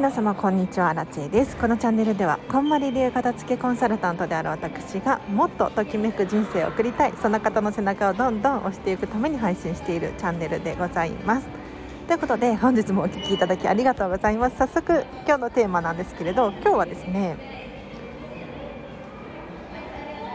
皆様こんにちは。ラチェです。このチャンネルではこんまり流片付けコンサルタントである私がもっとときめく人生を送りたい。その方の背中をどんどん押していくために配信しているチャンネルでございます。ということで本日もお聴きいただきありがとうございます。早速今日のテーマなんですけれど今日はですね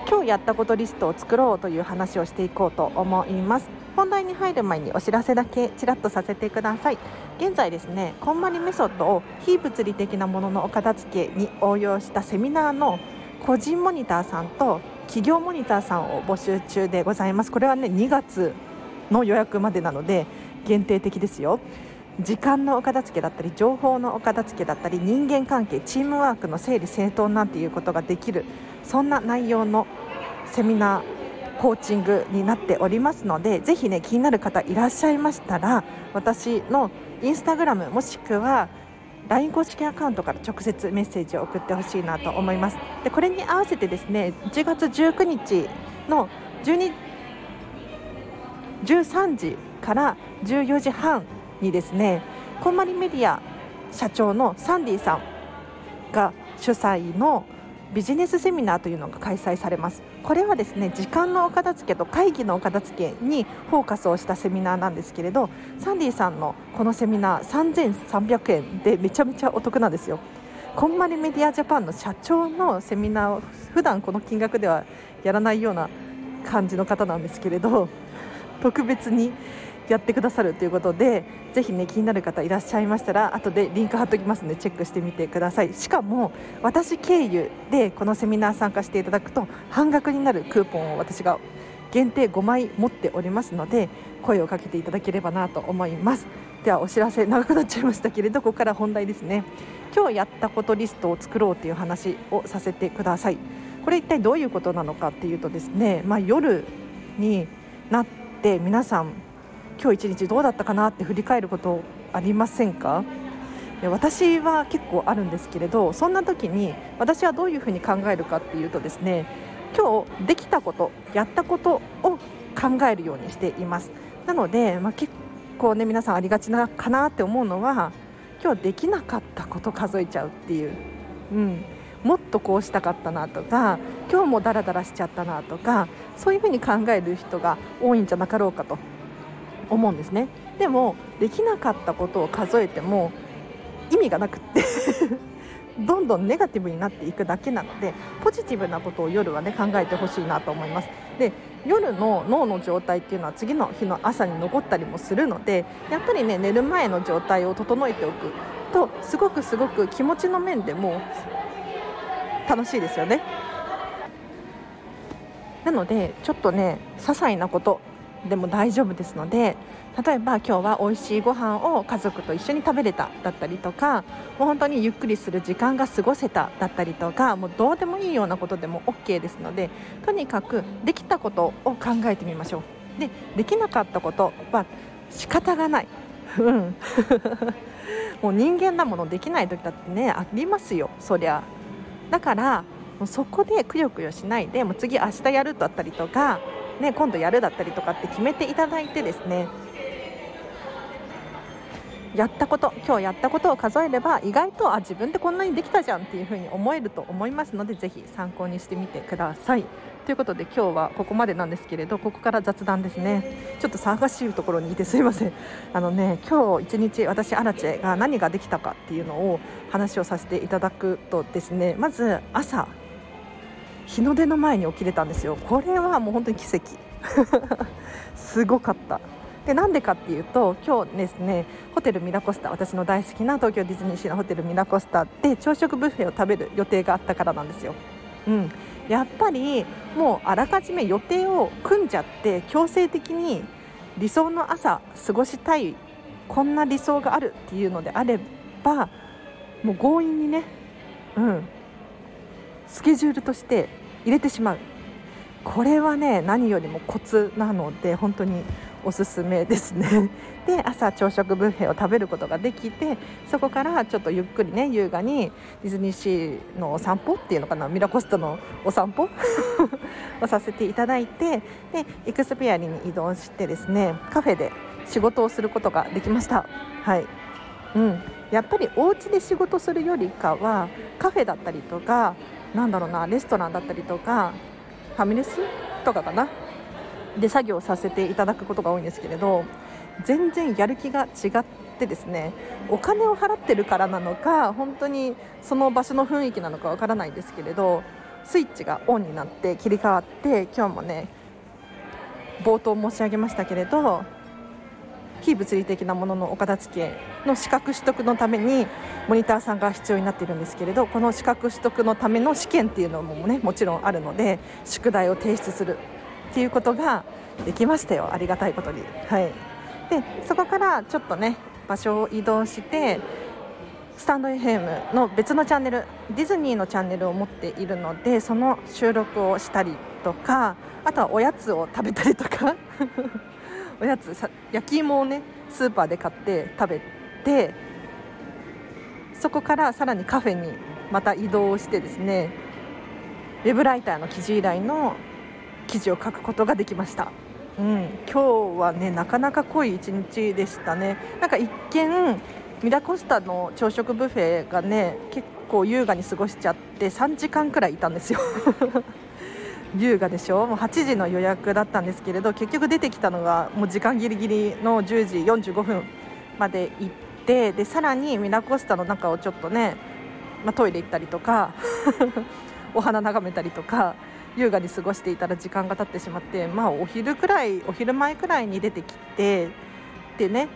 今日やったことリストを作ろうという話をしていこうと思います。本題に入る前にお知らせだけちらっとさせてください。現在ですねこんまりメソッドを非物理的なもののお片付けに応用したセミナーの個人モニターさんと企業モニターさんを募集中でございます。これはね2月の予約までなので限定的ですよ。時間のお片付けだったり情報のお片付けだったり人間関係チームワークの整理整頓なんていうことができるそんな内容のセミナーコーチングになっておりますのでぜひね気になる方いらっしゃいましたら私のインスタグラムもしくは LINE 公式アカウントから直接メッセージを送ってほしいなと思います。でこれに合わせてですね1月19日の12 13時から14時半にですねこんまりメディア社長のサンディさんが主催のビジネスセミナーというのが開催されます。これはですね時間のお片付けと会議のお片付けにフォーカスをしたセミナーなんですけれどサンディさんのこのセミナー3300円でめちゃめちゃお得なんですよ。こんまりメディアジャパンの社長のセミナーを普段この金額ではやらないような感じの方なんですけれど特別にやってくださるということでぜひね気になる方いらっしゃいましたら後でリンク貼っておきますのでチェックしてみてください。しかも私経由でこのセミナー参加していただくと半額になるクーポンを私が限定5枚持っておりますので声をかけていただければなと思います。ではお知らせ長くなっちゃいましたけれどここから本題ですね。今日やったことリストを作ろうという話をさせてください。これ一体どういうことなのかっていうとですね、まあ、夜になって皆さん今日一日どうだったかなって振り返ることありませんか？私は結構あるんですけれどそんな時に私はどういうふうに考えるかっていうとですね今日できたことやったことを考えるようにしています。なので、まあ、結構ね皆さんありがちなかなって思うのは今日できなかったこと数えちゃうっていう、うん、もっとこうしたかったなとか今日もダラダラしちゃったなとかそういうふうに考える人が多いんじゃなかろうかと。思うんですね。でもできなかったことを数えても意味がなくって どんどんネガティブになっていくだけなのでポジティブなことを夜はね考えてほしいなと思います。で夜の脳の状態っていうのは次の日の朝に残ったりもするのでやっぱりね寝る前の状態を整えておくとすごくすごく気持ちの面でも楽しいですよね。なのでちょっとね些細なことでも大丈夫ですので例えば今日は美味しいご飯を家族と一緒に食べれただったりとかもう本当にゆっくりする時間が過ごせただったりとかもうどうでもいいようなことでも OK ですのでとにかくできたことを考えてみましょう。でできなかったことは仕方がない。うん。もう人間だものできない時だってねありますよそりゃ。だからもうそこでくよくよしないでもう次明日やるだったりとかね、今度やるだったりとかって決めていただいてですね。やったこと今日やったことを数えれば意外とあ自分でこんなにできたじゃんっていうふうに思えると思いますのでぜひ参考にしてみてください。ということで今日はここまでなんですけれどここから雑談ですね。ちょっと騒がしいところにいてすいません。あのね今日一日私アラチェが何ができたかっていうのを話をさせていただくとですねまず朝日の出の前に起きれたんですよ。これはもう本当に奇跡。すごかった。でなんでかっていうと今日ですねホテルミラコスタ私の大好きな東京ディズニーシーのホテルミラコスタで朝食ブッフェを食べる予定があったからなんですよ。うん、やっぱりもうあらかじめ予定を組んじゃって強制的に理想の朝過ごしたいこんな理想があるっていうのであればもう強引にね、うん、スケジュールとして入れてしまう。これはね何よりもコツなので本当におすすめですね。で朝朝食ブッフェを食べることができてそこからちょっとゆっくりね優雅にディズニーシーのお散歩っていうのかなミラコスタのお散歩 をさせていただいてでエクスペアリに移動してですねカフェで仕事をすることができました。はい。うん。やっぱりお家で仕事するよりかはカフェだったりとかなんだろうなレストランだったりとかファミレスとかかな？で作業させていただくことが多いんですけれど全然やる気が違ってですねお金を払ってるからなのか本当にその場所の雰囲気なのかわからないんですけれどスイッチがオンになって切り替わって今日もね冒頭申し上げましたけれど非物理的なもののお片付けの資格取得のためにモニターさんが必要になっているんですけれどこの資格取得のための試験っていうのもねもちろんあるので宿題を提出するっていうことができましたよ。ありがたいことに。はい、でそこからちょっとね場所を移動してスタンド FM の別のチャンネルディズニーのチャンネルを持っているのでその収録をしたりとかあとはおやつを食べたりとか。おやつさ焼き芋をねスーパーで買って食べてそこからさらにカフェにまた移動してですねウェブライターの記事依頼の記事を書くことができました。うん、今日はねなかなか濃い一日でしたね。なんか一見ミラコスタの朝食ブッフェがね結構優雅に過ごしちゃって3時間くらいいたんですよ優雅でしょ？もう8時の予約だったんですけれど結局出てきたのがもう時間ギリギリの10時45分まで行ってでさらにミラコスタの中をちょっとね、まあ、トイレ行ったりとか お花眺めたりとか優雅に過ごしていたら時間が経ってしまって、まあ、お昼くらいお昼前くらいに出てきてでね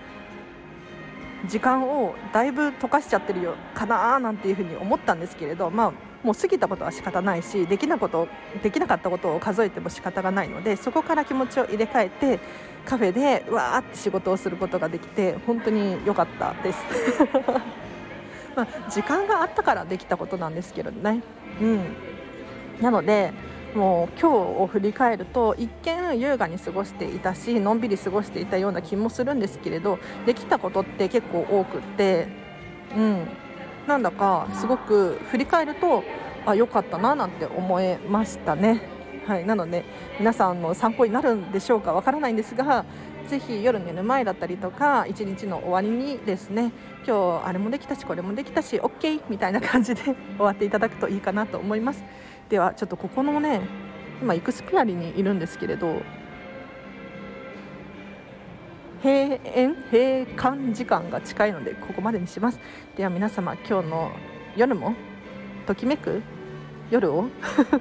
時間をだいぶ溶かしちゃってるよかななんていうふうに思ったんですけれど、まあ、もう過ぎたことは仕方ないしできなことできなかったことを数えても仕方がないのでそこから気持ちを入れ替えてカフェでわーって仕事をすることができて本当に良かったです。まあ、時間があったからできたことなんですけどね。うん、なのでもう今日を振り返ると一見優雅に過ごしていたしのんびり過ごしていたような気もするんですけれどできたことって結構多くって、うん、なんだかすごく振り返るとあ良かったななんて思えましたね。はい、なので皆さんの参考になるんでしょうかわからないんですがぜひ夜寝る前だったりとか一日の終わりにですね今日あれもできたしこれもできたし OK みたいな感じで 終わっていただくといいかなと思います。ではちょっとここのね今イクスピアリにいるんですけれど閉園閉館時間が近いのでここまでにします。では皆様今日の夜もときめく夜を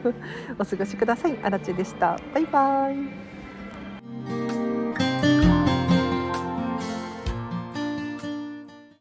お過ごしください。あらちでした。バイバイ。